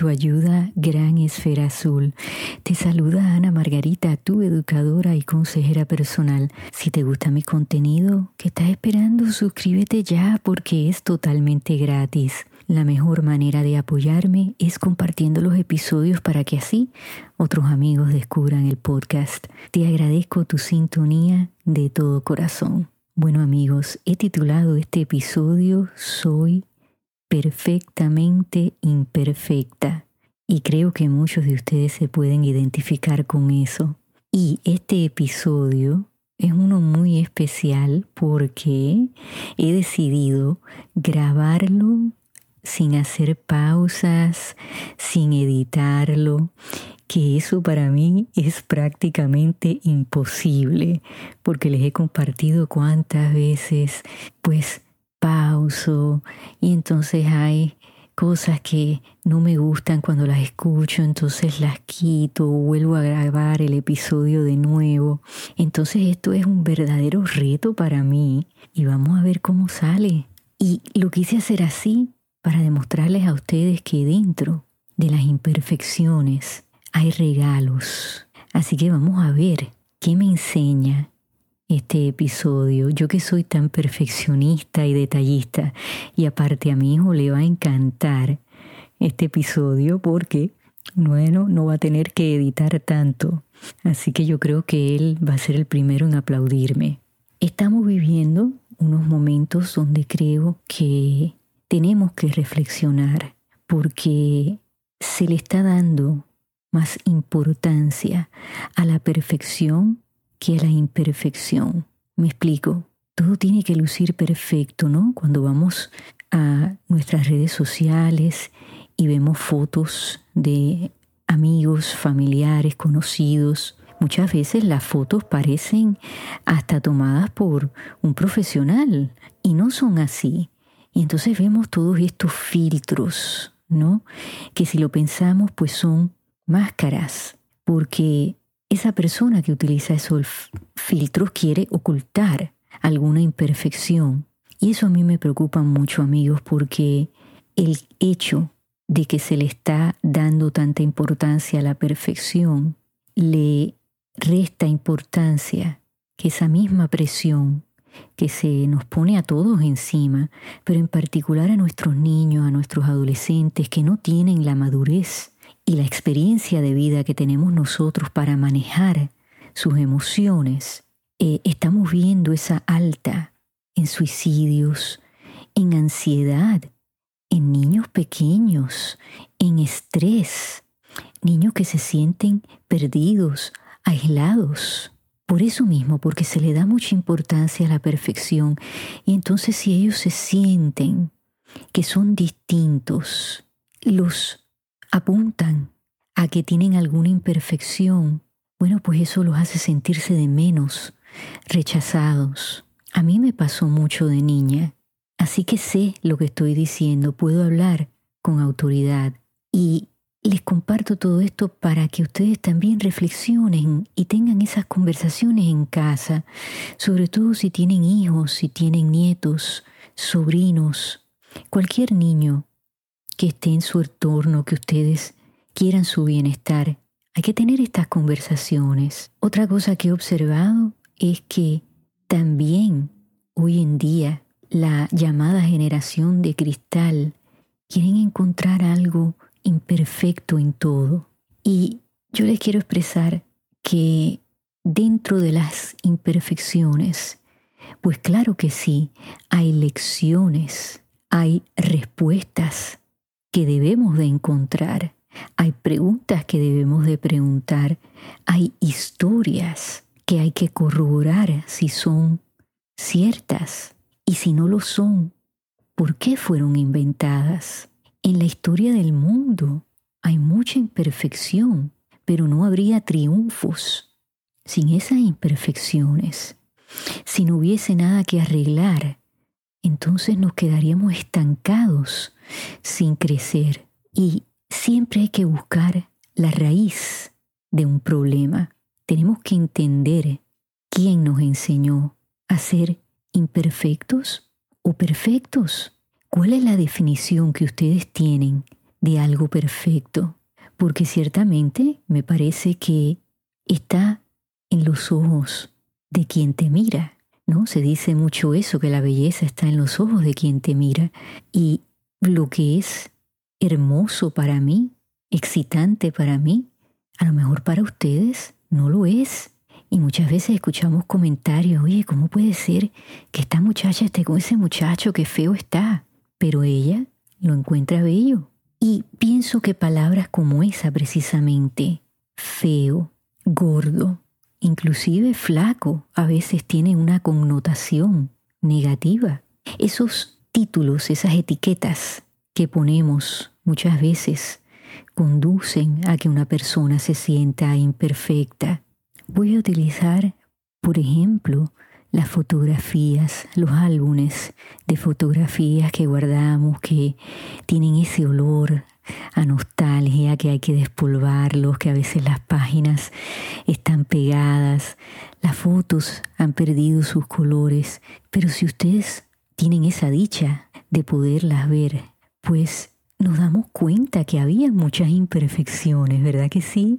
de autoayuda Gran Esfera Azul. Te saluda Ana Margarita, tu educadora y consejera personal. Si te gusta mi contenido, ¿qué estás esperando? Suscríbete ya porque es totalmente gratis. La mejor manera de apoyarme es compartiendo los episodios para que así otros amigos descubran el podcast. Te agradezco tu sintonía de todo corazón. Bueno amigos, he titulado este episodio Soy perfectamente imperfecta y creo que muchos de ustedes se pueden identificar con eso. Y este episodio es uno muy especial porque he decidido grabarlo sin hacer pausas, sin editarlo, que eso para mí es prácticamente imposible, porque les he compartido cuántas veces pues pauso y entonces hay cosas que no me gustan cuando las escucho, entonces las quito, vuelvo a grabar el episodio de nuevo. Entonces esto es un verdadero reto para mí y vamos a ver cómo sale. Y lo quise hacer así para demostrarles a ustedes que dentro de las imperfecciones hay regalos. Así que vamos a ver qué me enseña este episodio. Yo que soy tan perfeccionista y detallista y aparte a mi hijo le va a encantar este episodio porque, bueno, no va a tener que editar tanto. Así que yo creo que él va a ser el primero en aplaudirme. Estamos viviendo unos momentos donde creo que tenemos que reflexionar porque se le está dando más importancia a la perfección que la imperfección. Me explico. Todo tiene que lucir perfecto, ¿no? Cuando vamos a nuestras redes sociales y vemos fotos de amigos, familiares, conocidos, muchas veces las fotos parecen hasta tomadas por un profesional y no son así. Y entonces vemos todos estos filtros, ¿no? Que si lo pensamos, pues son máscaras, porque esa persona que utiliza esos filtros quiere ocultar alguna imperfección. Y eso a mí me preocupa mucho, amigos, porque el hecho de que se le está dando tanta importancia a la perfección le resta importancia que esa misma presión que se nos pone a todos encima, pero en particular a nuestros niños, a nuestros adolescentes que no tienen la madurez y la experiencia de vida que tenemos nosotros para manejar sus emociones, eh, estamos viendo esa alta en suicidios, en ansiedad, en niños pequeños, en estrés, niños que se sienten perdidos, aislados. Por eso mismo, porque se le da mucha importancia a la perfección. Y entonces si ellos se sienten que son distintos, los apuntan a que tienen alguna imperfección, bueno, pues eso los hace sentirse de menos, rechazados. A mí me pasó mucho de niña, así que sé lo que estoy diciendo, puedo hablar con autoridad y les comparto todo esto para que ustedes también reflexionen y tengan esas conversaciones en casa, sobre todo si tienen hijos, si tienen nietos, sobrinos, cualquier niño que esté en su entorno, que ustedes quieran su bienestar. Hay que tener estas conversaciones. Otra cosa que he observado es que también hoy en día la llamada generación de cristal quieren encontrar algo imperfecto en todo. Y yo les quiero expresar que dentro de las imperfecciones, pues claro que sí, hay lecciones, hay respuestas que debemos de encontrar, hay preguntas que debemos de preguntar, hay historias que hay que corroborar si son ciertas y si no lo son, ¿por qué fueron inventadas? En la historia del mundo hay mucha imperfección, pero no habría triunfos sin esas imperfecciones. Si no hubiese nada que arreglar, entonces nos quedaríamos estancados sin crecer. Y siempre hay que buscar la raíz de un problema. Tenemos que entender quién nos enseñó a ser imperfectos o perfectos. ¿Cuál es la definición que ustedes tienen de algo perfecto? Porque ciertamente me parece que está en los ojos de quien te mira, ¿no? Se dice mucho eso, que la belleza está en los ojos de quien te mira. Y lo que es hermoso para mí, excitante para mí, a lo mejor para ustedes no lo es. Y muchas veces escuchamos comentarios, oye, ¿cómo puede ser que esta muchacha esté con ese muchacho que feo está? Pero ella lo encuentra bello. Y pienso que palabras como esa precisamente, feo, gordo, inclusive flaco, a veces tienen una connotación negativa. Esos títulos, esas etiquetas que ponemos muchas veces conducen a que una persona se sienta imperfecta, Voy a utilizar, por ejemplo, las fotografías, los álbumes de fotografías que guardamos que tienen ese olor a nostalgia, que hay que despolvarlos, que a veces las páginas están pegadas, las fotos han perdido sus colores, pero si ustedes tienen esa dicha de poderlas ver, pues nos damos cuenta que había muchas imperfecciones, ¿verdad que sí?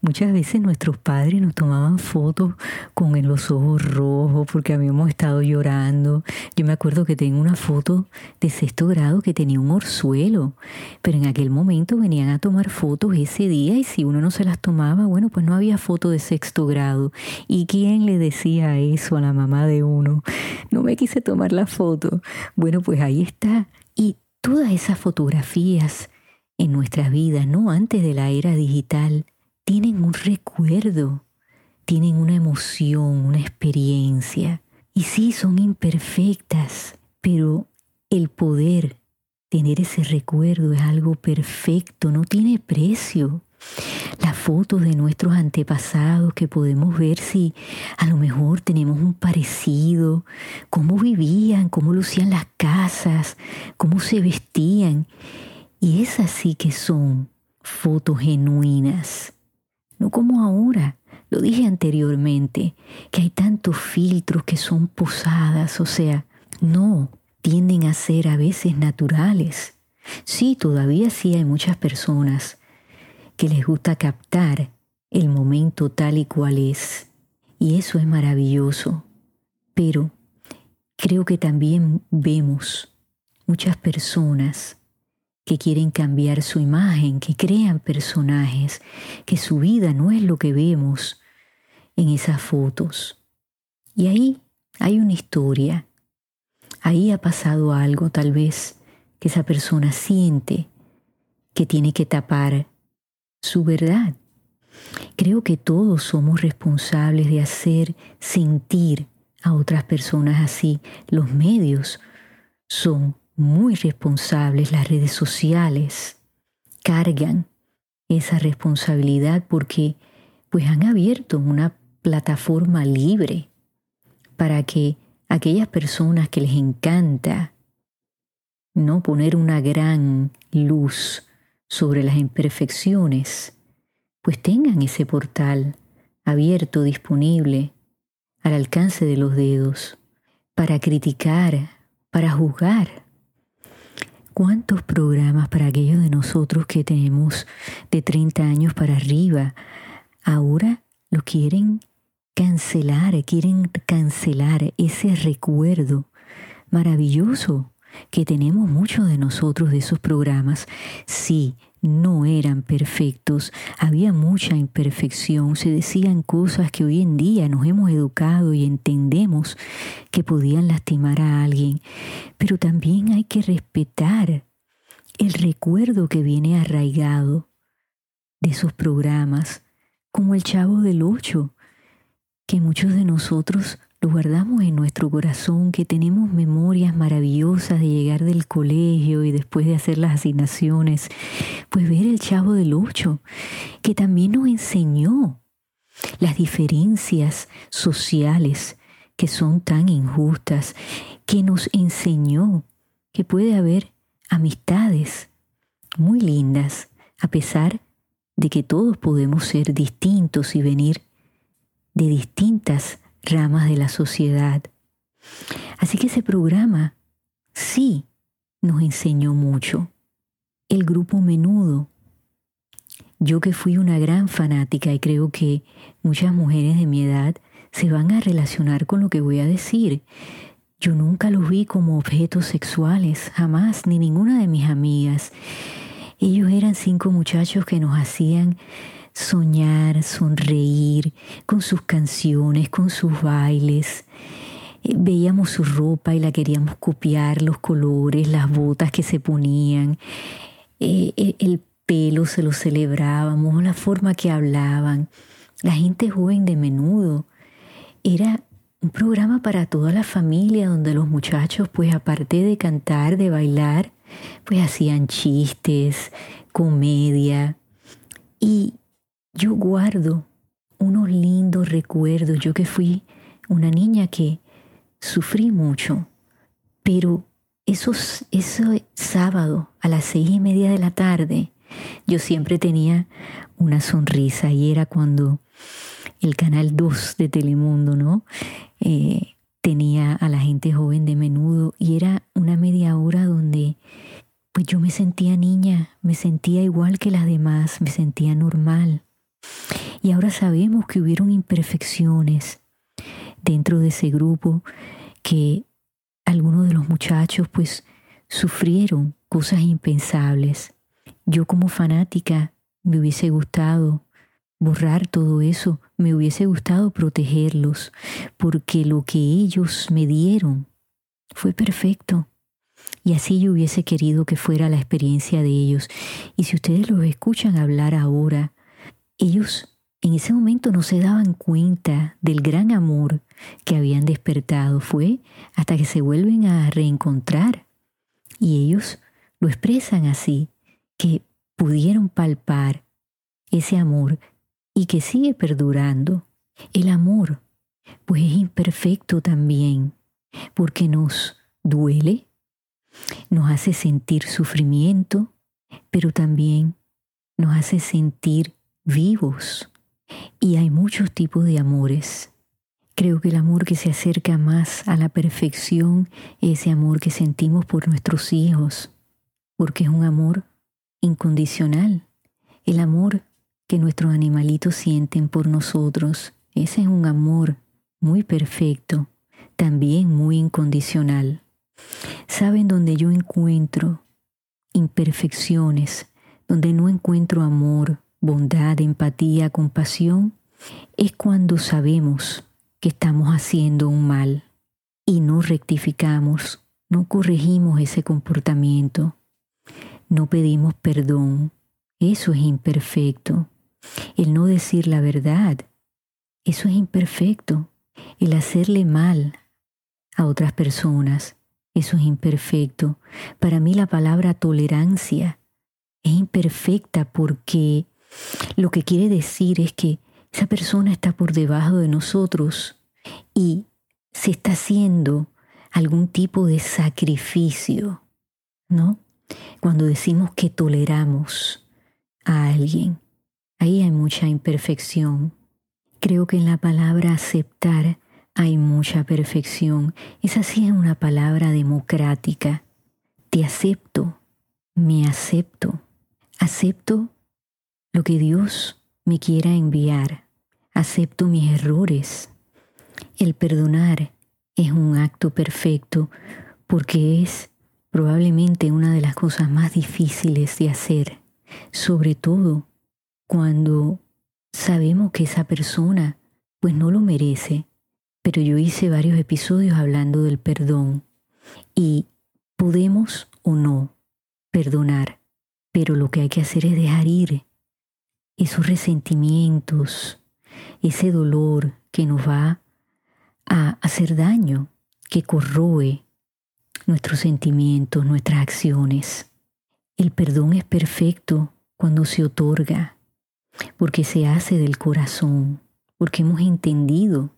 Muchas veces nuestros padres nos tomaban fotos con los ojos rojos porque habíamos estado llorando. Yo me acuerdo que tengo una foto de sexto grado que tenía un orzuelo, pero en aquel momento venían a tomar fotos ese día y si uno no se las tomaba, bueno, pues no había foto de sexto grado. ¿Y quién le decía eso a la mamá de uno? No me quise tomar la foto. Bueno, pues ahí está. Y Todas esas fotografías en nuestras vidas, no antes de la era digital, tienen un recuerdo, tienen una emoción, una experiencia. Y sí, son imperfectas, pero el poder tener ese recuerdo es algo perfecto, no tiene precio las fotos de nuestros antepasados que podemos ver si a lo mejor tenemos un parecido, cómo vivían, cómo lucían las casas, cómo se vestían. Y esas sí que son fotos genuinas, no como ahora. Lo dije anteriormente, que hay tantos filtros que son posadas, o sea, no, tienden a ser a veces naturales. Sí, todavía sí hay muchas personas que les gusta captar el momento tal y cual es. Y eso es maravilloso. Pero creo que también vemos muchas personas que quieren cambiar su imagen, que crean personajes, que su vida no es lo que vemos en esas fotos. Y ahí hay una historia. Ahí ha pasado algo tal vez que esa persona siente que tiene que tapar su verdad. Creo que todos somos responsables de hacer sentir a otras personas así. Los medios son muy responsables, las redes sociales cargan esa responsabilidad porque pues han abierto una plataforma libre para que aquellas personas que les encanta no poner una gran luz sobre las imperfecciones, pues tengan ese portal abierto, disponible, al alcance de los dedos, para criticar, para juzgar. ¿Cuántos programas para aquellos de nosotros que tenemos de 30 años para arriba ahora lo quieren cancelar, quieren cancelar ese recuerdo maravilloso que tenemos muchos de nosotros de esos programas, sí, no eran perfectos, había mucha imperfección, se decían cosas que hoy en día nos hemos educado y entendemos que podían lastimar a alguien, pero también hay que respetar el recuerdo que viene arraigado de esos programas, como el Chavo del Ocho, que muchos de nosotros lo guardamos en nuestro corazón, que tenemos memorias maravillosas de llegar del colegio y después de hacer las asignaciones, pues ver el chavo del ocho, que también nos enseñó las diferencias sociales que son tan injustas, que nos enseñó que puede haber amistades muy lindas, a pesar de que todos podemos ser distintos y venir de distintas ramas de la sociedad. Así que ese programa sí nos enseñó mucho. El grupo menudo. Yo que fui una gran fanática y creo que muchas mujeres de mi edad se van a relacionar con lo que voy a decir. Yo nunca los vi como objetos sexuales, jamás, ni ninguna de mis amigas. Ellos eran cinco muchachos que nos hacían soñar, sonreír con sus canciones, con sus bailes. Eh, veíamos su ropa y la queríamos copiar, los colores, las botas que se ponían, eh, el pelo se lo celebrábamos, la forma que hablaban. La gente joven de menudo era un programa para toda la familia donde los muchachos, pues aparte de cantar, de bailar, pues hacían chistes, comedia. Y yo guardo unos lindos recuerdos, yo que fui una niña que sufrí mucho, pero esos, ese sábado a las seis y media de la tarde, yo siempre tenía una sonrisa y era cuando el canal 2 de Telemundo, ¿no? Eh, tenía a la gente joven de menudo y era una media hora donde pues yo me sentía niña, me sentía igual que las demás, me sentía normal. Y ahora sabemos que hubieron imperfecciones dentro de ese grupo, que algunos de los muchachos pues sufrieron cosas impensables. Yo como fanática me hubiese gustado borrar todo eso, me hubiese gustado protegerlos, porque lo que ellos me dieron fue perfecto. Y así yo hubiese querido que fuera la experiencia de ellos. Y si ustedes los escuchan hablar ahora, ellos en ese momento no se daban cuenta del gran amor que habían despertado. Fue hasta que se vuelven a reencontrar. Y ellos lo expresan así, que pudieron palpar ese amor y que sigue perdurando. El amor, pues es imperfecto también, porque nos duele, nos hace sentir sufrimiento, pero también nos hace sentir vivos. Y hay muchos tipos de amores. Creo que el amor que se acerca más a la perfección es ese amor que sentimos por nuestros hijos, porque es un amor incondicional. El amor que nuestros animalitos sienten por nosotros, ese es un amor muy perfecto, también muy incondicional. ¿Saben dónde yo encuentro imperfecciones, donde no encuentro amor, bondad, empatía, compasión? Es cuando sabemos que estamos haciendo un mal y no rectificamos, no corregimos ese comportamiento, no pedimos perdón. Eso es imperfecto. El no decir la verdad, eso es imperfecto. El hacerle mal a otras personas, eso es imperfecto. Para mí la palabra tolerancia es imperfecta porque lo que quiere decir es que esa persona está por debajo de nosotros y se está haciendo algún tipo de sacrificio, ¿no? Cuando decimos que toleramos a alguien, Ahí hay mucha imperfección. Creo que en la palabra aceptar hay mucha perfección. Esa sí es una palabra democrática. Te acepto, me acepto. Acepto lo que Dios me quiera enviar. Acepto mis errores. El perdonar es un acto perfecto porque es probablemente una de las cosas más difíciles de hacer, sobre todo cuando sabemos que esa persona pues no lo merece. Pero yo hice varios episodios hablando del perdón y podemos o no perdonar, pero lo que hay que hacer es dejar ir esos resentimientos, ese dolor que nos va a hacer daño, que corroe nuestros sentimientos, nuestras acciones. El perdón es perfecto cuando se otorga, porque se hace del corazón, porque hemos entendido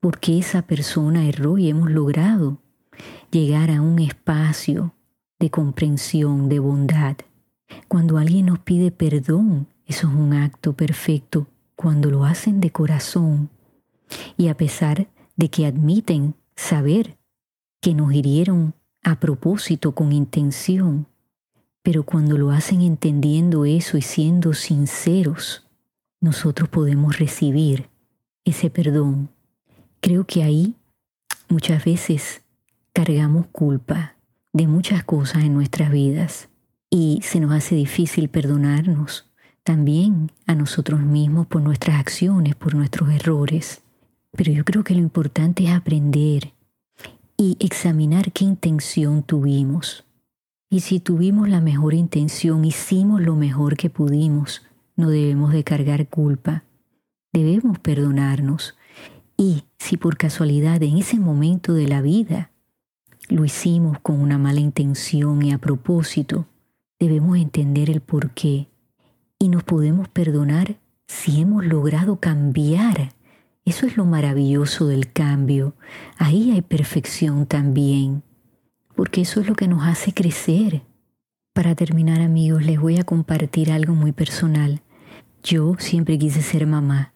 por qué esa persona erró y hemos logrado llegar a un espacio de comprensión, de bondad. Cuando alguien nos pide perdón, eso es un acto perfecto, cuando lo hacen de corazón y a pesar de que admiten saber que nos hirieron a propósito, con intención, pero cuando lo hacen entendiendo eso y siendo sinceros, nosotros podemos recibir ese perdón. Creo que ahí muchas veces cargamos culpa de muchas cosas en nuestras vidas y se nos hace difícil perdonarnos también a nosotros mismos por nuestras acciones, por nuestros errores. Pero yo creo que lo importante es aprender y examinar qué intención tuvimos. Y si tuvimos la mejor intención, hicimos lo mejor que pudimos, no debemos de cargar culpa. Debemos perdonarnos. Y si por casualidad en ese momento de la vida lo hicimos con una mala intención y a propósito, debemos entender el por qué. Y nos podemos perdonar si hemos logrado cambiar eso es lo maravilloso del cambio. Ahí hay perfección también, porque eso es lo que nos hace crecer. Para terminar amigos, les voy a compartir algo muy personal. Yo siempre quise ser mamá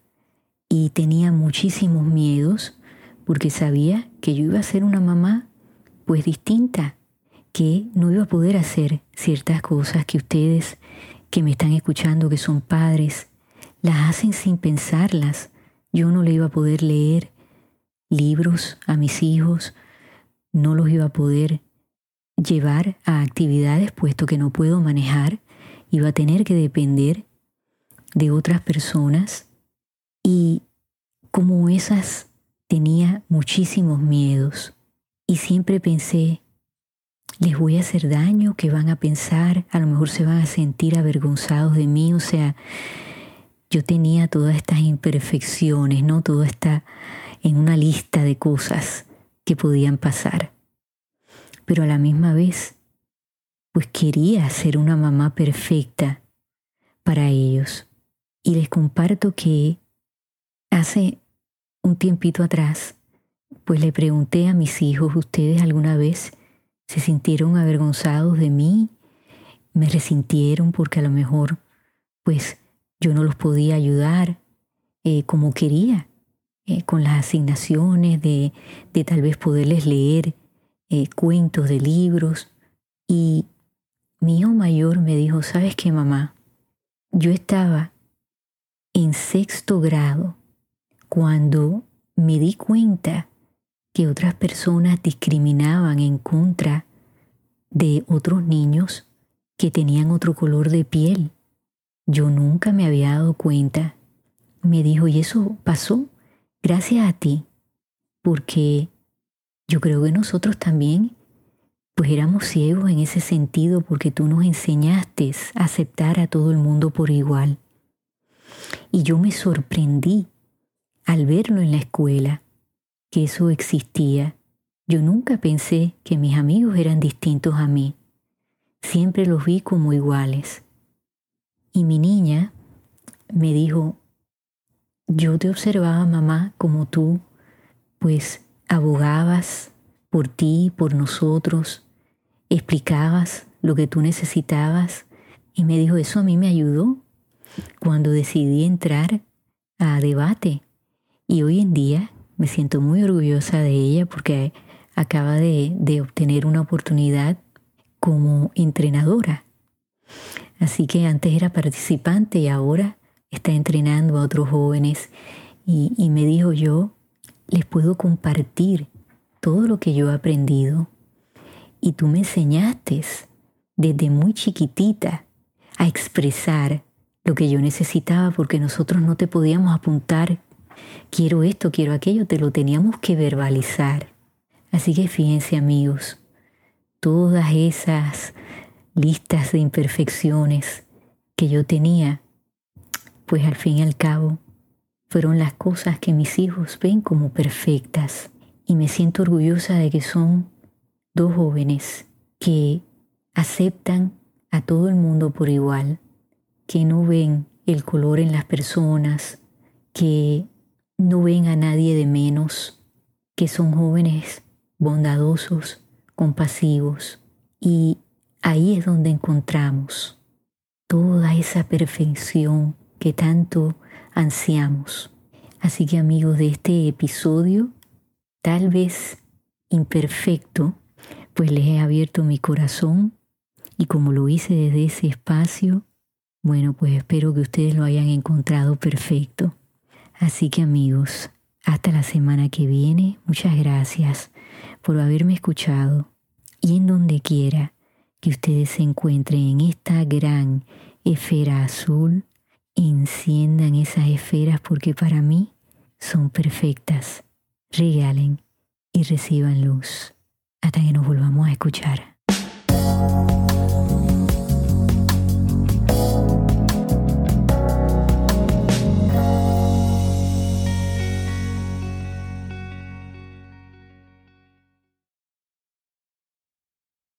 y tenía muchísimos miedos porque sabía que yo iba a ser una mamá pues distinta, que no iba a poder hacer ciertas cosas que ustedes que me están escuchando, que son padres, las hacen sin pensarlas, yo no le iba a poder leer libros a mis hijos, no los iba a poder llevar a actividades puesto que no puedo manejar, iba a tener que depender de otras personas. Y como esas tenía muchísimos miedos. Y siempre pensé, les voy a hacer daño, que van a pensar, a lo mejor se van a sentir avergonzados de mí, o sea, yo tenía todas estas imperfecciones, ¿no? Todo está en una lista de cosas que podían pasar. Pero a la misma vez, pues quería ser una mamá perfecta para ellos. Y les comparto que hace un tiempito atrás, pues le pregunté a mis hijos, ¿ustedes alguna vez se sintieron avergonzados de mí? ¿Me resintieron porque a lo mejor, pues, yo no los podía ayudar eh, como quería, eh, con las asignaciones de, de, tal vez poderles leer eh, cuentos de libros. Y mi hijo mayor me dijo, ¿sabes qué, mamá? Yo estaba en sexto grado cuando me di cuenta que otras personas discriminaban en contra de otros niños que tenían otro color de piel yo nunca me había dado cuenta. Me dijo, y eso pasó gracias a ti, porque yo creo que nosotros también, pues éramos ciegos en ese sentido, porque tú nos enseñaste a aceptar a todo el mundo por igual. Y yo me sorprendí al verlo en la escuela, que eso existía. Yo nunca pensé que mis amigos eran distintos a mí. Siempre los vi como iguales. Y mi niña me dijo, yo te observaba mamá como tú, pues abogabas por ti, por nosotros, explicabas lo que tú necesitabas y me dijo, eso a mí me ayudó cuando decidí entrar a debate. Y hoy en día me siento muy orgullosa de ella porque acaba de, de obtener una oportunidad como entrenadora Así que antes era participante y ahora está entrenando a otros jóvenes. Y, me dijo yo, les puedo compartir todo lo que yo he aprendido. Y tú me enseñaste desde muy chiquitita a expresar lo que yo necesitaba porque nosotros no te podíamos apuntar, quiero esto, quiero aquello, te lo teníamos que verbalizar. Así que fíjense amigos, todas esas listas de imperfecciones que yo tenía, pues al fin y al cabo fueron las cosas que mis hijos ven como perfectas y me siento orgullosa de que son dos jóvenes que aceptan a todo el mundo por igual, que no ven el color en las personas, que no ven a nadie de menos, que son jóvenes bondadosos, compasivos y Ahí es donde encontramos toda esa perfección que tanto ansiamos. Así que amigos de este episodio, tal vez imperfecto, pues les he abierto mi corazón y como lo hice desde ese espacio, bueno, pues espero que ustedes lo hayan encontrado perfecto. Así que amigos, hasta la semana que viene, muchas gracias por haberme escuchado y en donde quiera que ustedes se encuentren en esta gran esfera azul, enciendan esas esferas porque para mí son perfectas. Regalen y reciban luz hasta que nos volvamos a escuchar.